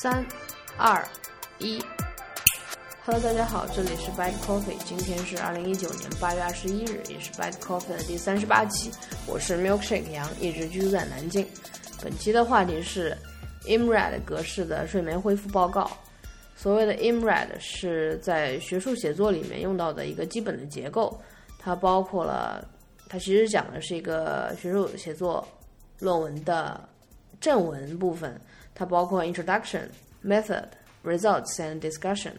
三、二、一，Hello，大家好，这里是 Bad Coffee，今天是二零一九年八月二十一日，也是 Bad Coffee 的第三十八期。我是 Milkshake 杨，一直居住在南京。本期的话题是 IMRAD 格式的睡眠恢复报告。所谓的 IMRAD 是在学术写作里面用到的一个基本的结构，它包括了，它其实讲的是一个学术写作论文的正文部分。它包括 introduction、method、results and discussion，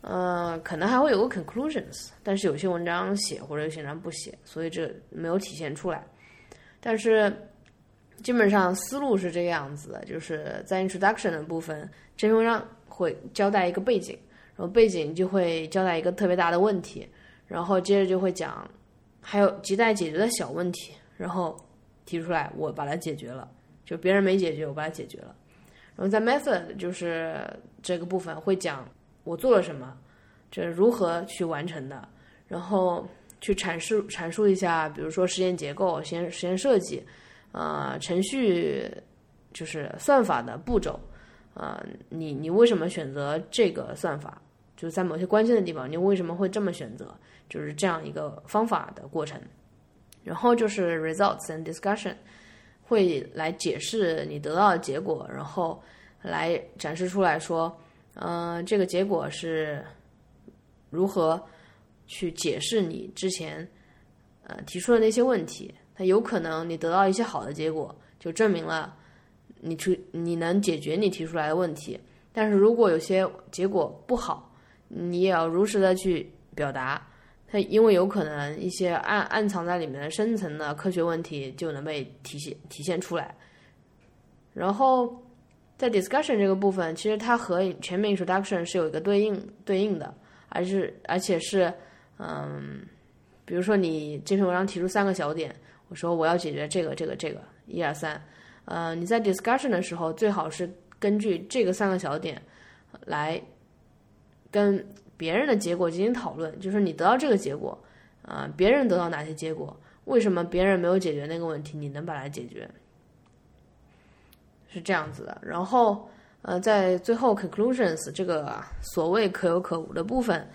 呃，可能还会有个 conclusions，但是有些文章写或者有些文章不写，所以这没有体现出来。但是基本上思路是这个样子的，就是在 introduction 的部分，这篇文章会交代一个背景，然后背景就会交代一个特别大的问题，然后接着就会讲还有亟待解决的小问题，然后提出来，我把它解决了。就别人没解决，我把它解决了。然后在 method 就是这个部分会讲我做了什么，这如何去完成的，然后去阐述阐述一下，比如说实验结构、实验实验设计，呃，程序就是算法的步骤，呃，你你为什么选择这个算法？就是在某些关键的地方，你为什么会这么选择？就是这样一个方法的过程。然后就是 results and discussion。会来解释你得到的结果，然后来展示出来说，嗯，这个结果是如何去解释你之前呃提出的那些问题。它有可能你得到一些好的结果，就证明了你出你能解决你提出来的问题。但是如果有些结果不好，你也要如实的去表达。它因为有可能一些暗暗藏在里面的深层的科学问题就能被体现体现出来，然后在 discussion 这个部分，其实它和前面 introduction 是有一个对应对应的，而是而且是嗯，比如说你这篇文章提出三个小点，我说我要解决这个这个这个一二三，呃，你在 discussion 的时候最好是根据这个三个小点来跟。别人的结果进行讨论，就是你得到这个结果，啊，别人得到哪些结果？为什么别人没有解决那个问题，你能把它解决？是这样子的。然后，呃，在最后 conclusions 这个所谓可有可无的部分，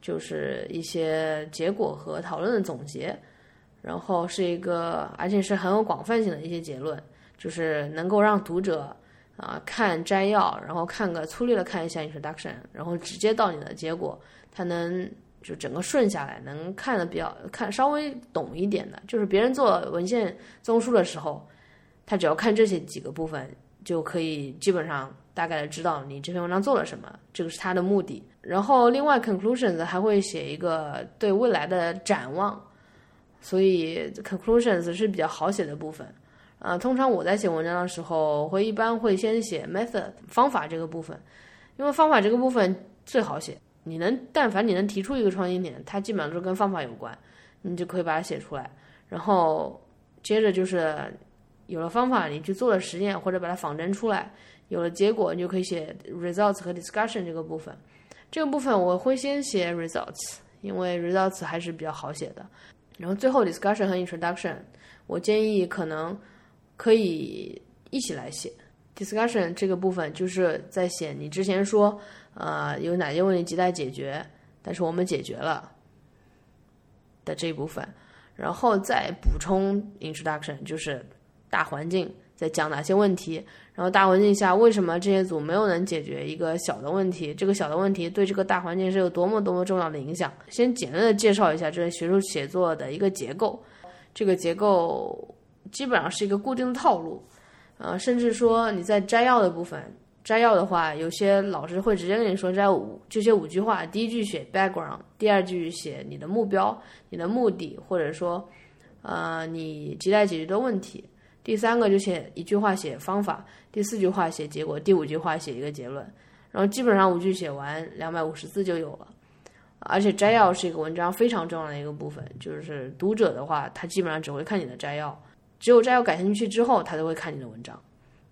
就是一些结果和讨论的总结。然后是一个，而且是很有广泛性的一些结论，就是能够让读者。啊，看摘要，然后看个粗略的看一下 introduction，然后直接到你的结果，他能就整个顺下来，能看的比较看稍微懂一点的，就是别人做文献综述的时候，他只要看这些几个部分，就可以基本上大概的知道你这篇文章做了什么，这个是他的目的。然后另外 conclusions 还会写一个对未来的展望，所以 conclusions 是比较好写的部分。呃，通常我在写文章的时候，会一般会先写 method 方法这个部分，因为方法这个部分最好写。你能，但凡你能提出一个创新点，它基本上都是跟方法有关，你就可以把它写出来。然后接着就是有了方法，你去做了实验或者把它仿真出来，有了结果，你就可以写 results 和 discussion 这个部分。这个部分我会先写 results，因为 results 还是比较好写的。然后最后 discussion 和 introduction，我建议可能。可以一起来写 discussion 这个部分，就是在写你之前说，呃，有哪些问题亟待解决，但是我们解决了的这一部分，然后再补充 introduction，就是大环境在讲哪些问题，然后大环境下为什么这些组没有能解决一个小的问题，这个小的问题对这个大环境是有多么多么重要的影响。先简单的介绍一下这学术写作的一个结构，这个结构。基本上是一个固定的套路，呃，甚至说你在摘要的部分，摘要的话，有些老师会直接跟你说摘五就写五句话，第一句写 background，第二句写你的目标、你的目的，或者说，呃，你亟待解决的问题，第三个就写一句话写方法，第四句话写结果，第五句话写一个结论，然后基本上五句写完，两百五十字就有了。而且摘要是一个文章非常重要的一个部分，就是读者的话，他基本上只会看你的摘要。只有摘要感兴趣之后，他才会看你的文章。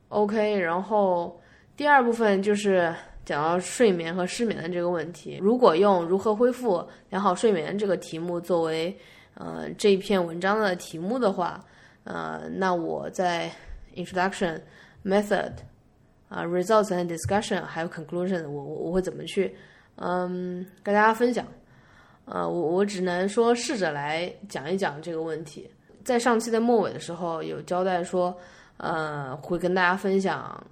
OK，然后第二部分就是讲到睡眠和失眠的这个问题。如果用如何恢复良好睡眠这个题目作为呃这一篇文章的题目的话，呃，那我在 introduction、method、啊，results and discussion，还有 conclusion，我我我会怎么去嗯跟大家分享？呃，我我只能说试着来讲一讲这个问题。在上期的末尾的时候有交代说，呃，会跟大家分享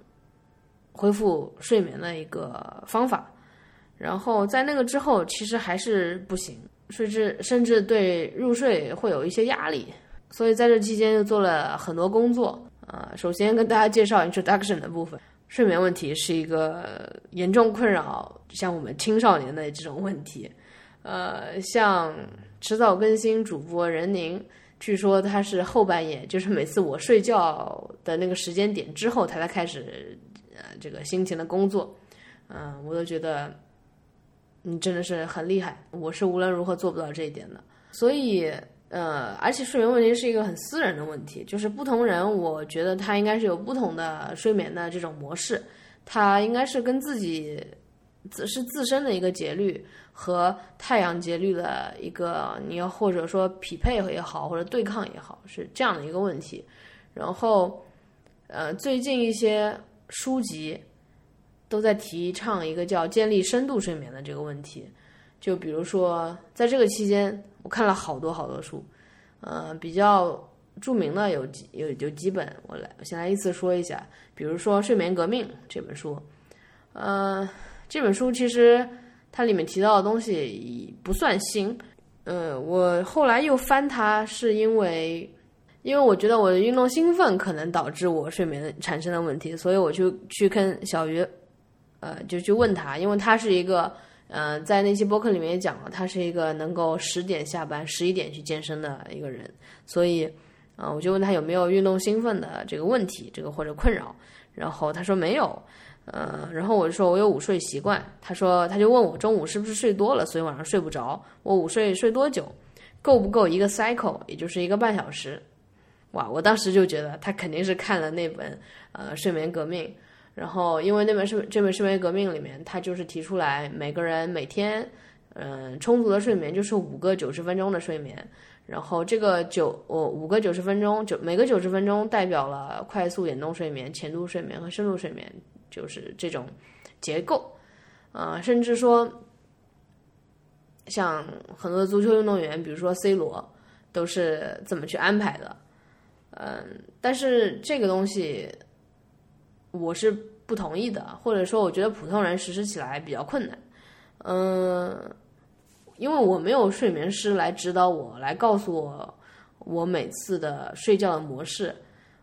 恢复睡眠的一个方法。然后在那个之后，其实还是不行，甚至甚至对入睡会有一些压力。所以在这期间就做了很多工作。呃，首先跟大家介绍 introduction 的部分。睡眠问题是一个严重困扰像我们青少年的这种问题。呃，像迟早更新主播任宁，据说他是后半夜，就是每次我睡觉的那个时间点之后，他才开始呃这个辛勤的工作。嗯，我都觉得你真的是很厉害，我是无论如何做不到这一点的。所以。呃，而且睡眠问题是一个很私人的问题，就是不同人，我觉得他应该是有不同的睡眠的这种模式，他应该是跟自己自是自身的一个节律和太阳节律的一个，你要或者说匹配也好，或者对抗也好，是这样的一个问题。然后，呃，最近一些书籍都在提倡一个叫建立深度睡眠的这个问题，就比如说在这个期间。我看了好多好多书，呃，比较著名的有几有有几本，我来我先来依次说一下。比如说《睡眠革命》这本书，呃，这本书其实它里面提到的东西不算新，呃，我后来又翻它，是因为因为我觉得我的运动兴奋可能导致我睡眠产生的问题，所以我就去跟小鱼，呃，就去问他，因为他是一个。嗯，在那期播客里面也讲了，他是一个能够十点下班、十一点去健身的一个人，所以，啊，我就问他有没有运动兴奋的这个问题，这个或者困扰，然后他说没有，呃，然后我就说我有午睡习惯，他说他就问我中午是不是睡多了，所以晚上睡不着，我午睡睡多久，够不够一个 cycle，也就是一个半小时，哇，我当时就觉得他肯定是看了那本呃睡眠革命。然后，因为那本是这本《睡眠革命》里面，他就是提出来，每个人每天，嗯，充足的睡眠就是五个九十分钟的睡眠。然后这个九，我五个九十分钟，九每个九十分钟代表了快速眼动睡眠、浅度睡眠和深度睡眠，就是这种结构。啊，甚至说，像很多足球运动员，比如说 C 罗，都是这么去安排的。嗯，但是这个东西。我是不同意的，或者说我觉得普通人实施起来比较困难，嗯，因为我没有睡眠师来指导我，来告诉我我每次的睡觉的模式，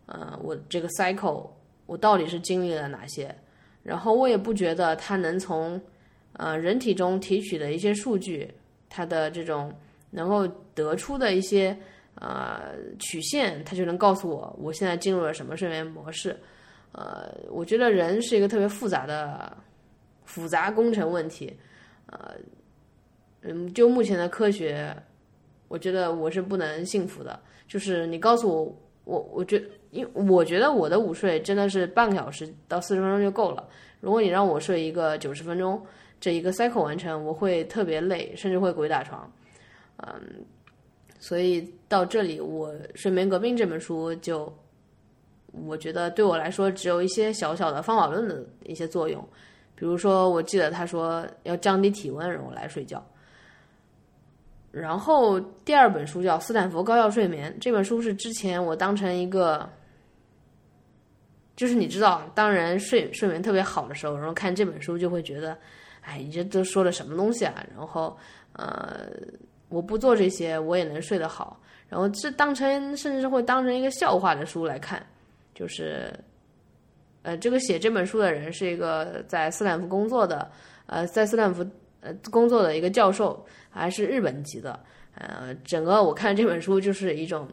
呃，我这个 cycle 我到底是经历了哪些，然后我也不觉得它能从呃人体中提取的一些数据，它的这种能够得出的一些呃曲线，它就能告诉我我现在进入了什么睡眠模式。呃，我觉得人是一个特别复杂的复杂工程问题，呃，嗯，就目前的科学，我觉得我是不能信服的。就是你告诉我，我我觉，因我觉得我的午睡真的是半个小时到四十分钟就够了。如果你让我睡一个九十分钟，这一个 cycle 完成，我会特别累，甚至会鬼打床。嗯，所以到这里，我《睡眠革命》这本书就。我觉得对我来说，只有一些小小的方法论的一些作用，比如说，我记得他说要降低体温，然后来睡觉。然后第二本书叫《斯坦福高效睡眠》，这本书是之前我当成一个，就是你知道，当人睡睡眠特别好的时候，然后看这本书就会觉得，哎，你这都说的什么东西啊？然后，呃，我不做这些，我也能睡得好。然后这当成甚至会当成一个笑话的书来看。就是，呃，这个写这本书的人是一个在斯坦福工作的，呃，在斯坦福呃工作的一个教授，还是日本籍的。呃，整个我看这本书就是一种，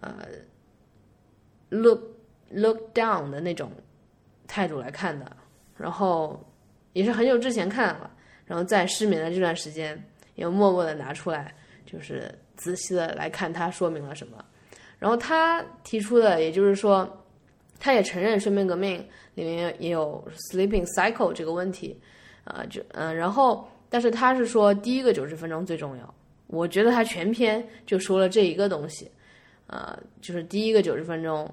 呃，look look down 的那种态度来看的。然后也是很久之前看了，然后在失眠的这段时间，又默默的拿出来，就是仔细的来看它说明了什么。然后他提出的，也就是说，他也承认睡眠革命里面也有 sleeping cycle 这个问题，啊，就嗯，然后，但是他是说第一个九十分钟最重要。我觉得他全篇就说了这一个东西，啊，就是第一个九十分钟，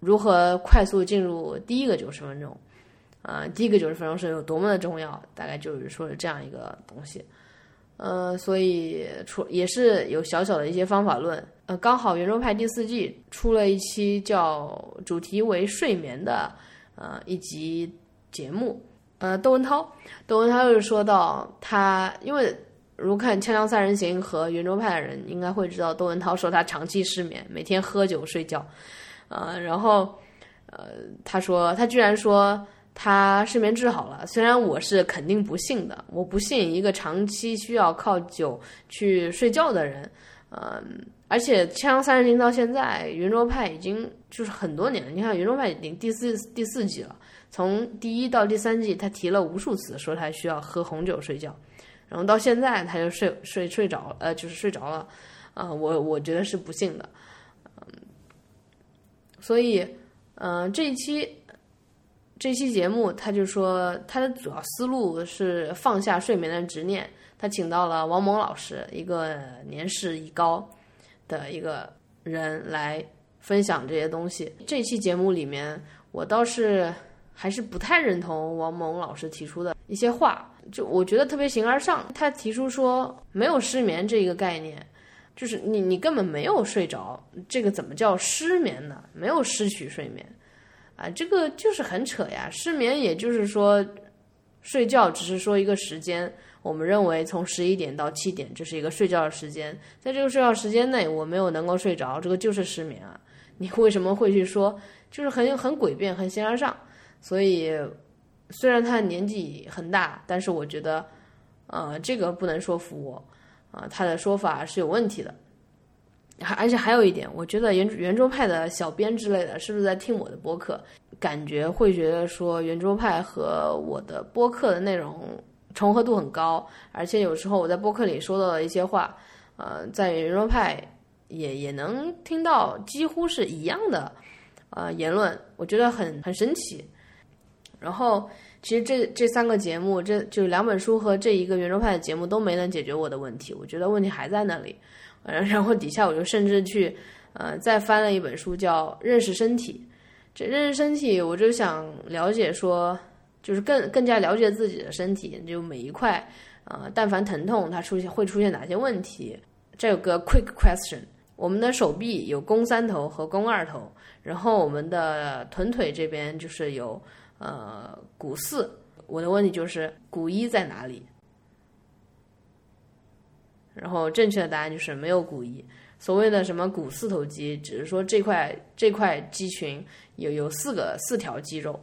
如何快速进入第一个九十分钟，啊，第一个九十分钟是有多么的重要，大概就是说了这样一个东西。呃，所以出也是有小小的一些方法论。呃，刚好圆桌派第四季出了一期叫主题为睡眠的呃一集节目。呃，窦文涛，窦文涛又说到他，因为如看《锵锵三人行》和圆桌派的人应该会知道，窦文涛说他长期失眠，每天喝酒睡觉。呃，然后呃，他说他居然说。他失眠治好了，虽然我是肯定不信的，我不信一个长期需要靠酒去睡觉的人，嗯，而且《锵锵三人行》到现在，圆桌派已经就是很多年了。你看，圆桌派已经第四第四季了，从第一到第三季，他提了无数次说他需要喝红酒睡觉，然后到现在他就睡睡睡着，呃，就是睡着了，啊，我我觉得是不幸的，嗯，所以，嗯，这一期。这期节目，他就说他的主要思路是放下睡眠的执念。他请到了王蒙老师，一个年事已高的一个人来分享这些东西。这期节目里面，我倒是还是不太认同王蒙老师提出的一些话，就我觉得特别形而上。他提出说，没有失眠这一个概念，就是你你根本没有睡着，这个怎么叫失眠呢？没有失去睡眠。啊，这个就是很扯呀！失眠也就是说，睡觉只是说一个时间。我们认为从十一点到七点，这是一个睡觉的时间。在这个睡觉时间内，我没有能够睡着，这个就是失眠啊！你为什么会去说？就是很很诡辩，很形而上。所以，虽然他年纪很大，但是我觉得，呃，这个不能说服我。啊，他的说法是有问题的。还而且还有一点，我觉得圆圆桌派的小编之类的，是不是在听我的播客？感觉会觉得说圆桌派和我的播客的内容重合度很高，而且有时候我在播客里说到的一些话，呃，在圆桌派也也能听到几乎是一样的，呃，言论，我觉得很很神奇。然后，其实这这三个节目，这就是两本书和这一个圆桌派的节目都没能解决我的问题，我觉得问题还在那里。然后底下我就甚至去，呃，再翻了一本书叫《认识身体》。这认识身体，我就想了解说，就是更更加了解自己的身体，就每一块，呃，但凡疼痛，它出现会出现哪些问题？这有个 quick question：我们的手臂有肱三头和肱二头，然后我们的臀腿这边就是有呃股四。我的问题就是股一在哪里？然后正确的答案就是没有骨一。所谓的什么股四头肌，只是说这块这块肌群有有四个四条肌肉，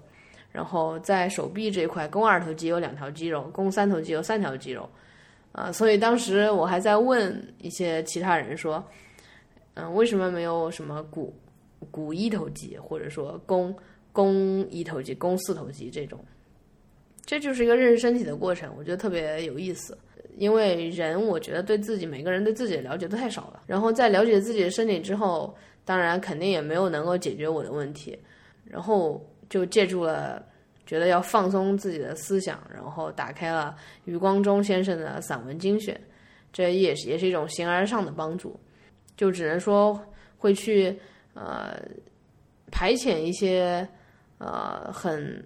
然后在手臂这块肱二头肌有两条肌肉，肱三头肌有三条肌肉。啊，所以当时我还在问一些其他人说，嗯，为什么没有什么股股一头肌，或者说肱肱一头肌、肱四头肌这种？这就是一个认识身体的过程，我觉得特别有意思。因为人，我觉得对自己每个人对自己的了解都太少了。然后在了解自己的身体之后，当然肯定也没有能够解决我的问题。然后就借助了，觉得要放松自己的思想，然后打开了余光中先生的散文精选，这也是也是一种形而上的帮助。就只能说会去呃排遣一些呃很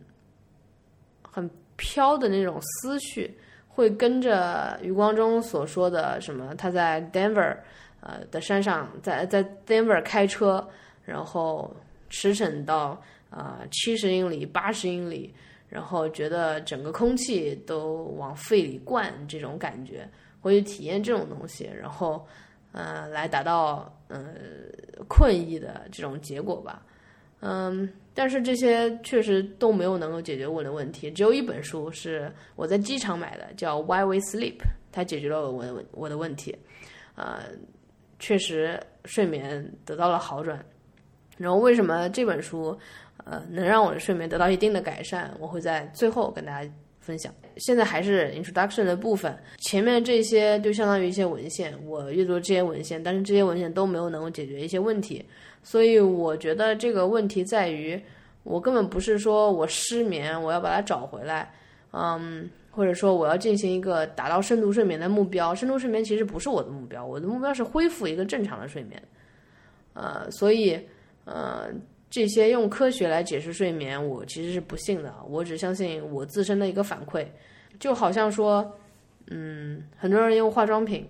很飘的那种思绪。会跟着余光中所说的什么？他在 Denver，呃的山上，在在 Denver 开车，然后驰骋到啊七十英里、八十英里，然后觉得整个空气都往肺里灌，这种感觉，会去体验这种东西，然后呃来达到呃困意的这种结果吧，嗯。但是这些确实都没有能够解决我的问题。只有一本书是我在机场买的，叫《Why We Sleep》，它解决了我的问我的问题。呃，确实睡眠得到了好转。然后为什么这本书呃能让我的睡眠得到一定的改善？我会在最后跟大家分享。现在还是 introduction 的部分，前面这些就相当于一些文献，我阅读这些文献，但是这些文献都没有能够解决一些问题。所以我觉得这个问题在于，我根本不是说我失眠，我要把它找回来，嗯，或者说我要进行一个达到深度睡眠的目标。深度睡眠其实不是我的目标，我的目标是恢复一个正常的睡眠。呃，所以，呃，这些用科学来解释睡眠，我其实是不信的。我只相信我自身的一个反馈，就好像说，嗯，很多人用化妆品，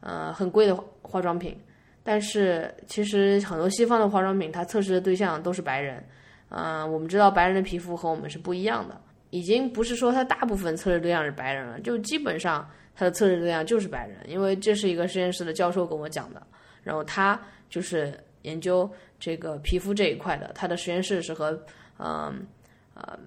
呃，很贵的化妆品，但是其实很多西方的化妆品，它测试的对象都是白人，嗯，我们知道白人的皮肤和我们是不一样的，已经不是说它大部分测试对象是白人了，就基本上它的测试对象就是白人，因为这是一个实验室的教授跟我讲的，然后他就是研究。这个皮肤这一块的，他的实验室是和嗯呃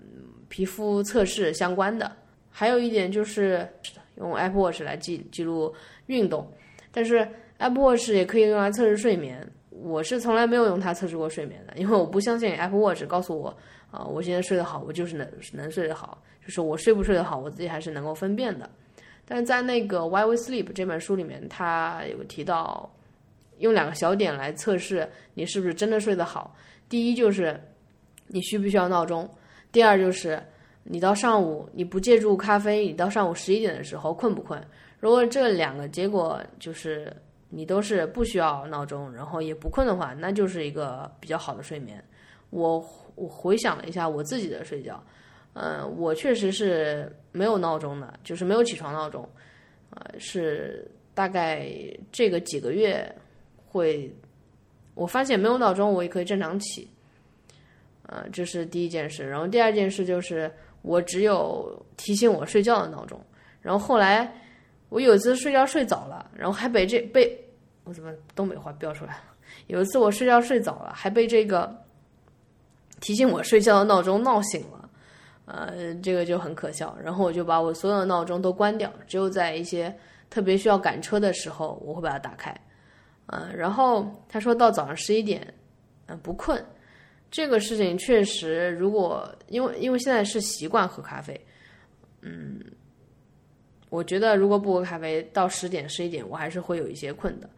皮肤测试相关的。还有一点就是用 Apple Watch 来记记录运动，但是 Apple Watch 也可以用来测试睡眠。我是从来没有用它测试过睡眠的，因为我不相信 Apple Watch 告诉我啊，我现在睡得好，我就是能能睡得好，就是我睡不睡得好，我自己还是能够分辨的。但在那个 Why We Sleep 这本书里面，他有提到。用两个小点来测试你是不是真的睡得好。第一就是你需不需要闹钟，第二就是你到上午你不借助咖啡，你到上午十一点的时候困不困？如果这两个结果就是你都是不需要闹钟，然后也不困的话，那就是一个比较好的睡眠。我我回想了一下我自己的睡觉，嗯，我确实是没有闹钟的，就是没有起床闹钟，呃，是大概这个几个月。会，我发现没有闹钟，我也可以正常起，呃，这是第一件事。然后第二件事就是，我只有提醒我睡觉的闹钟。然后后来我有一次睡觉睡早了，然后还被这被我怎么东北话飙出来了？有一次我睡觉睡早了，还被这个提醒我睡觉的闹钟闹醒了，呃，这个就很可笑。然后我就把我所有的闹钟都关掉，只有在一些特别需要赶车的时候，我会把它打开。嗯，然后他说到早上十一点，嗯，不困，这个事情确实，如果因为因为现在是习惯喝咖啡，嗯，我觉得如果不喝咖啡到十点十一点，我还是会有一些困的，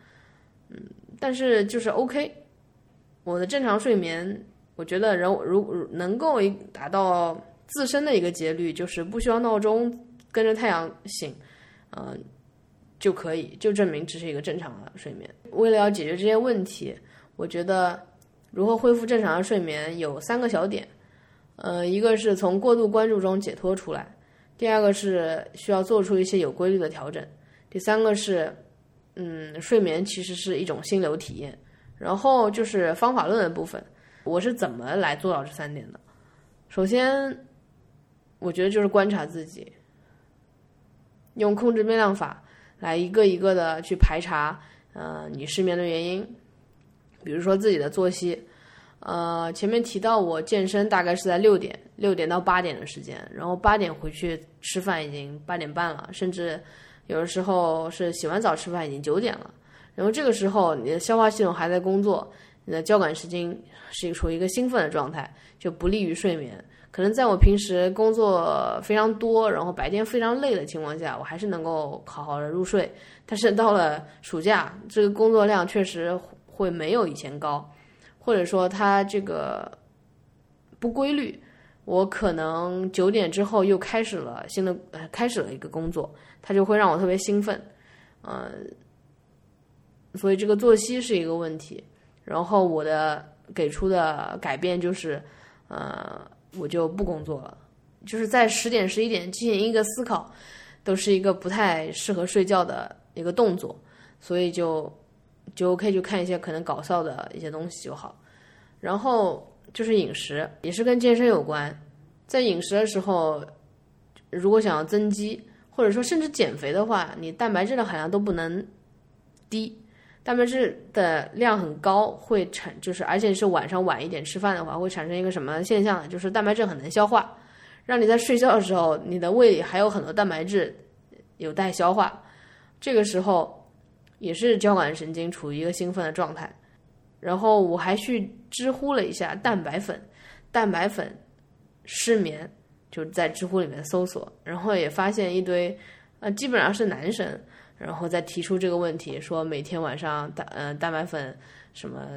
嗯，但是就是 OK，我的正常睡眠，我觉得人如能够达到自身的一个节律，就是不需要闹钟跟着太阳醒，嗯。就可以，就证明这是一个正常的睡眠。为了要解决这些问题，我觉得如何恢复正常的睡眠有三个小点。呃，一个是从过度关注中解脱出来，第二个是需要做出一些有规律的调整，第三个是，嗯，睡眠其实是一种心流体验。然后就是方法论的部分，我是怎么来做到这三点的？首先，我觉得就是观察自己，用控制变量法。来一个一个的去排查，呃，你失眠的原因，比如说自己的作息，呃，前面提到我健身大概是在六点，六点到八点的时间，然后八点回去吃饭已经八点半了，甚至有的时候是洗完澡吃饭已经九点了，然后这个时候你的消化系统还在工作，你的交感神经是处于一个兴奋的状态，就不利于睡眠。可能在我平时工作非常多，然后白天非常累的情况下，我还是能够好好的入睡。但是到了暑假，这个工作量确实会没有以前高，或者说它这个不规律。我可能九点之后又开始了新的，呃，开始了一个工作，它就会让我特别兴奋，嗯，所以这个作息是一个问题。然后我的给出的改变就是，呃。我就不工作了，就是在十点十一点进行一个思考，都是一个不太适合睡觉的一个动作，所以就就 OK，就看一些可能搞笑的一些东西就好。然后就是饮食，也是跟健身有关，在饮食的时候，如果想要增肌，或者说甚至减肥的话，你蛋白质的含量都不能低。蛋白质的量很高，会产就是而且是晚上晚一点吃饭的话，会产生一个什么现象呢？就是蛋白质很难消化，让你在睡觉的时候，你的胃里还有很多蛋白质有待消化。这个时候也是交感神经处于一个兴奋的状态。然后我还去知乎了一下蛋白粉，蛋白粉失眠，就在知乎里面搜索，然后也发现一堆，呃，基本上是男生。然后再提出这个问题，说每天晚上蛋呃蛋白粉什么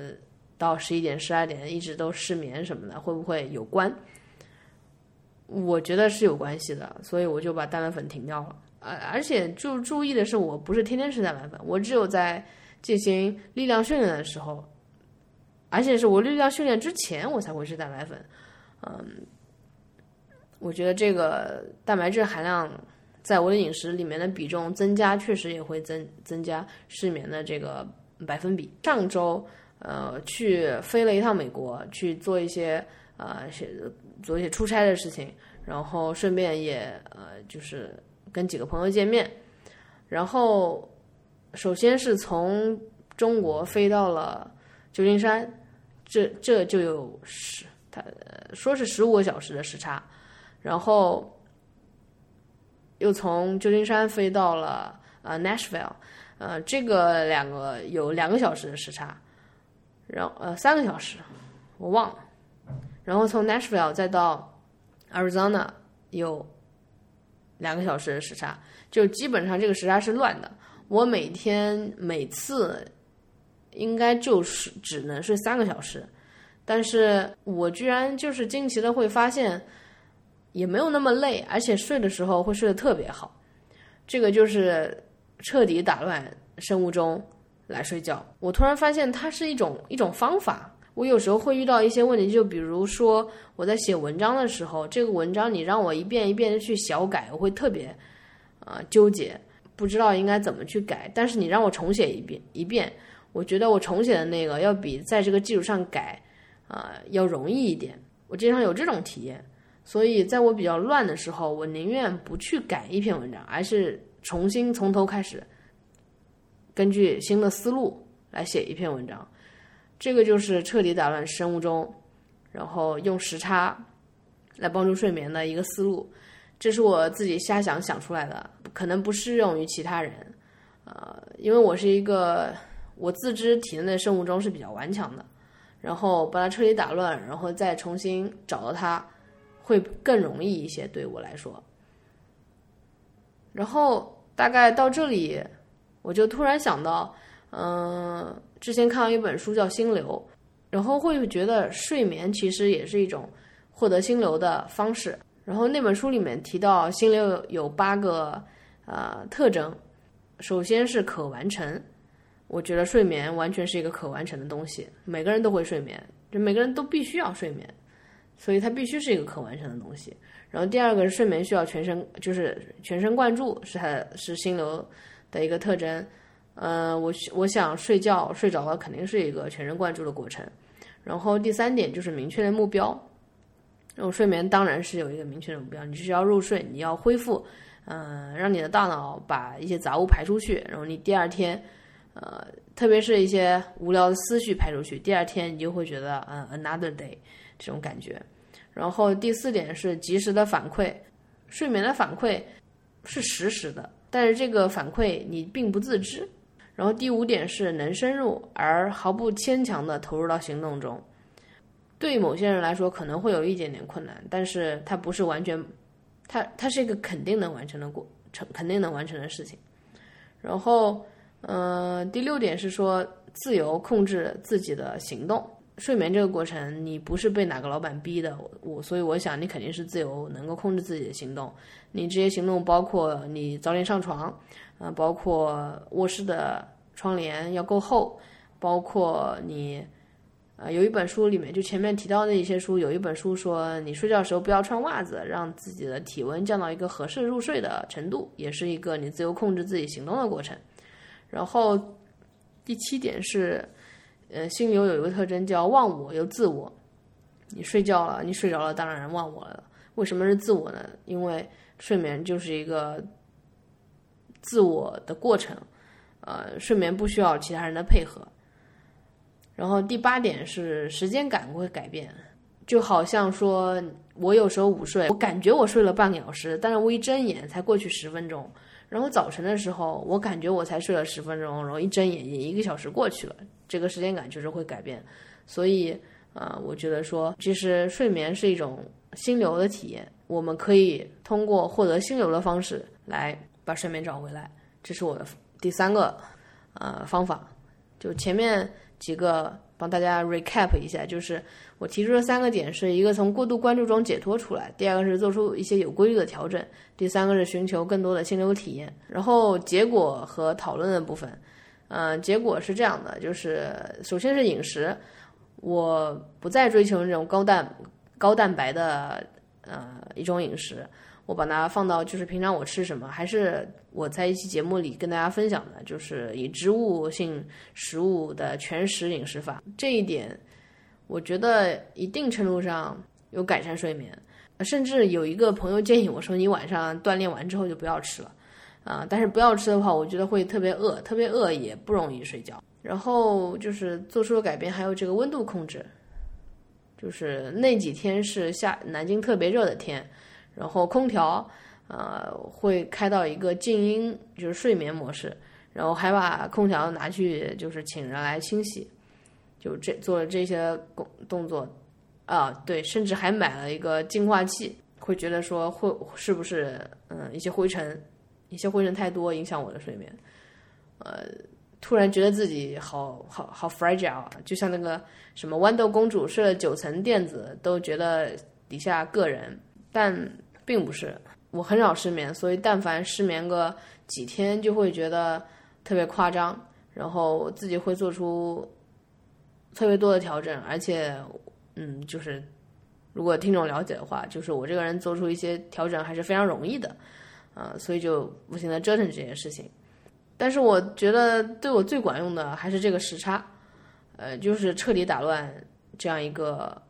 到十一点十二点一直都失眠什么的，会不会有关？我觉得是有关系的，所以我就把蛋白粉停掉了。而而且注注意的是，我不是天天吃蛋白粉，我只有在进行力量训练的时候，而且是我力量训练之前我才会吃蛋白粉。嗯，我觉得这个蛋白质含量在我的饮食里面的比重增加，确实也会增增加失眠的这个百分比。上周呃去飞了一趟美国，去做一些呃做一些出差的事情，然后顺便也呃就是跟几个朋友见面，然后首先是从中国飞到了旧金山，这这就有十，他说是十五个小时的时差。然后又从旧金山飞到了呃 Nashville，呃，这个两个有两个小时的时差，然后呃三个小时，我忘了。然后从 Nashville 再到 Arizona 有两个小时的时差，就基本上这个时差是乱的。我每天每次应该就是只能睡三个小时，但是我居然就是惊奇的会发现。也没有那么累，而且睡的时候会睡得特别好，这个就是彻底打乱生物钟来睡觉。我突然发现它是一种一种方法。我有时候会遇到一些问题，就比如说我在写文章的时候，这个文章你让我一遍一遍的去小改，我会特别啊纠结，不知道应该怎么去改。但是你让我重写一遍一遍，我觉得我重写的那个要比在这个基础上改啊要容易一点。我经常有这种体验。所以，在我比较乱的时候，我宁愿不去改一篇文章，而是重新从头开始，根据新的思路来写一篇文章。这个就是彻底打乱生物钟，然后用时差来帮助睡眠的一个思路。这是我自己瞎想想出来的，可能不适用于其他人。呃，因为我是一个我自知体内的生物钟是比较顽强的，然后把它彻底打乱，然后再重新找到它。会更容易一些，对我来说。然后大概到这里，我就突然想到，嗯，之前看到一本书叫《心流》，然后会觉得睡眠其实也是一种获得心流的方式。然后那本书里面提到，心流有八个呃特征，首先是可完成。我觉得睡眠完全是一个可完成的东西，每个人都会睡眠，就每个人都必须要睡眠。所以它必须是一个可完成的东西。然后第二个是睡眠需要全神，就是全神贯注，是它是心流的一个特征。呃，我我想睡觉睡着了肯定是一个全神贯注的过程。然后第三点就是明确的目标。然后睡眠当然是有一个明确的目标，你是要入睡，你要恢复，嗯，让你的大脑把一些杂物排出去，然后你第二天，呃，特别是一些无聊的思绪排出去，第二天你就会觉得，嗯，another day。这种感觉，然后第四点是及时的反馈，睡眠的反馈是实时的，但是这个反馈你并不自知。然后第五点是能深入而毫不牵强的投入到行动中，对某些人来说可能会有一点点困难，但是它不是完全，它它是一个肯定能完成的过程，肯定能完成的事情。然后，嗯，第六点是说自由控制自己的行动。睡眠这个过程，你不是被哪个老板逼的，我所以我想你肯定是自由，能够控制自己的行动。你这些行动包括你早点上床，啊，包括卧室的窗帘要够厚，包括你，啊，有一本书里面就前面提到的一些书，有一本书说你睡觉的时候不要穿袜子，让自己的体温降到一个合适入睡的程度，也是一个你自由控制自己行动的过程。然后第七点是。呃，心流有一个特征叫忘我又自我。你睡觉了，你睡着了，当然忘我了。为什么是自我呢？因为睡眠就是一个自我的过程，呃，睡眠不需要其他人的配合。然后第八点是时间感会改变，就好像说我有时候午睡，我感觉我睡了半个小时，但是我一睁眼才过去十分钟。然后早晨的时候，我感觉我才睡了十分钟，然后一睁眼也一个小时过去了，这个时间感就是会改变。所以，呃，我觉得说，其实睡眠是一种心流的体验，我们可以通过获得心流的方式来把睡眠找回来。这是我的第三个呃方法，就前面几个。帮大家 recap 一下，就是我提出的三个点，是一个从过度关注中解脱出来，第二个是做出一些有规律的调整，第三个是寻求更多的心流体验。然后结果和讨论的部分，嗯，结果是这样的，就是首先是饮食，我不再追求那种高蛋高蛋白的呃一种饮食，我把它放到就是平常我吃什么，还是我在一期节目里跟大家分享的，就是以植物性食物的全食饮食法。这一点，我觉得一定程度上有改善睡眠。甚至有一个朋友建议我说：“你晚上锻炼完之后就不要吃了。”啊，但是不要吃的话，我觉得会特别饿，特别饿也不容易睡觉。然后就是做出了改变，还有这个温度控制，就是那几天是下南京特别热的天，然后空调呃会开到一个静音，就是睡眠模式，然后还把空调拿去就是请人来清洗，就这做了这些工动作啊，对，甚至还买了一个净化器，会觉得说会是不是嗯一些灰尘。一些灰尘太多影响我的睡眠，呃，突然觉得自己好好好 fragile，啊就像那个什么豌豆公主睡了九层垫子都觉得底下硌人，但并不是。我很少失眠，所以但凡失眠个几天就会觉得特别夸张，然后自己会做出特别多的调整，而且，嗯，就是如果听众了解的话，就是我这个人做出一些调整还是非常容易的。啊，所以就不停的折腾这件事情，但是我觉得对我最管用的还是这个时差，呃，就是彻底打乱这样一个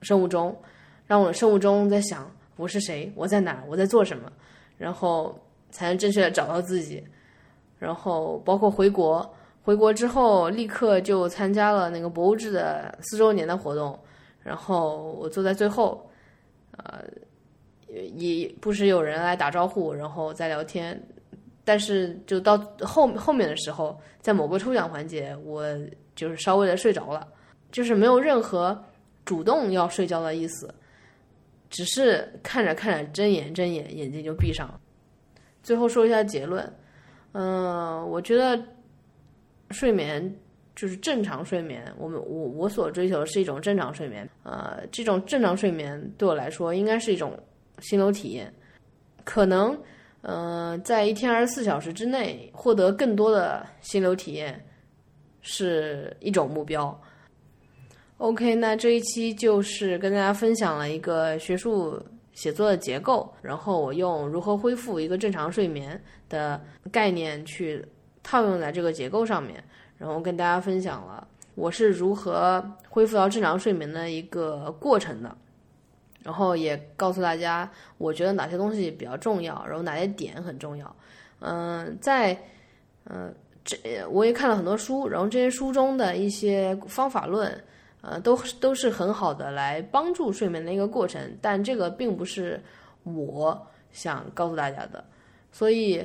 生物钟，让我的生物钟在想我是谁，我在哪，我在做什么，然后才能正确的找到自己，然后包括回国，回国之后立刻就参加了那个博物志的四周年的活动，然后我坐在最后，呃。也不时有人来打招呼，然后再聊天，但是就到后后面的时候，在某个抽奖环节，我就是稍微的睡着了，就是没有任何主动要睡觉的意思，只是看着看着睁眼睁眼，眼睛就闭上了。最后说一下结论，嗯，我觉得睡眠就是正常睡眠，我们我我所追求的是一种正常睡眠，呃，这种正常睡眠对我来说应该是一种。心流体验，可能，嗯，在一天二十四小时之内获得更多的心流体验是一种目标。OK，那这一期就是跟大家分享了一个学术写作的结构，然后我用如何恢复一个正常睡眠的概念去套用在这个结构上面，然后跟大家分享了我是如何恢复到正常睡眠的一个过程的。然后也告诉大家，我觉得哪些东西比较重要，然后哪些点很重要。嗯，在嗯这我也看了很多书，然后这些书中的一些方法论，呃，都都是很好的来帮助睡眠的一个过程。但这个并不是我想告诉大家的，所以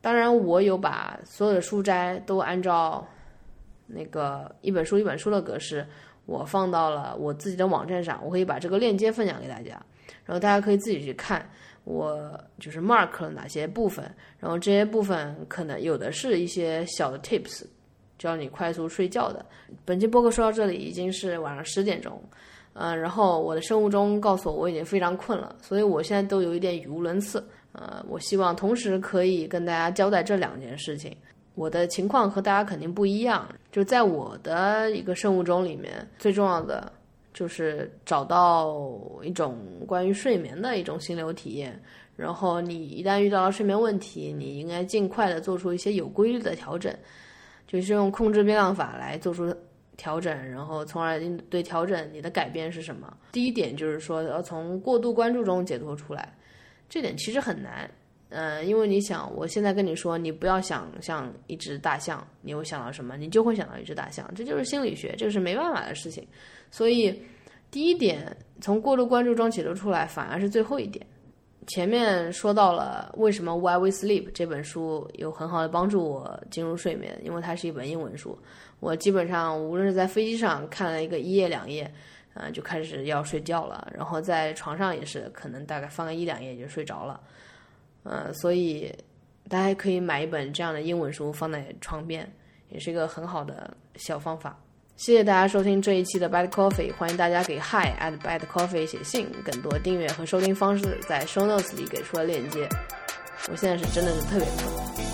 当然我有把所有的书摘都按照那个一本书一本书的格式。我放到了我自己的网站上，我可以把这个链接分享给大家，然后大家可以自己去看，我就是 mark 了哪些部分，然后这些部分可能有的是一些小的 tips，教你快速睡觉的。本期播客说到这里已经是晚上十点钟，嗯，然后我的生物钟告诉我我已经非常困了，所以我现在都有一点语无伦次，呃，我希望同时可以跟大家交代这两件事情。我的情况和大家肯定不一样，就在我的一个生物钟里面，最重要的就是找到一种关于睡眠的一种心流体验。然后你一旦遇到了睡眠问题，你应该尽快的做出一些有规律的调整，就是用控制变量法来做出调整，然后从而应对调整你的改变是什么。第一点就是说要从过度关注中解脱出来，这点其实很难。嗯，因为你想，我现在跟你说，你不要想象一只大象，你会想到什么？你就会想到一只大象，这就是心理学，这个是没办法的事情。所以，第一点，从过度关注中解脱出来，反而是最后一点。前面说到了为什么《Why We Sleep》这本书有很好的帮助我进入睡眠，因为它是一本英文书。我基本上无论是在飞机上看了一个一页两页，嗯，就开始要睡觉了，然后在床上也是，可能大概翻个一两页就睡着了。呃，所以大家可以买一本这样的英文书放在床边，也是一个很好的小方法。谢谢大家收听这一期的 Bad Coffee，欢迎大家给 Hi at Bad Coffee 写信，更多订阅和收听方式在 Show Notes 里给出了链接。我现在是真的是特别困。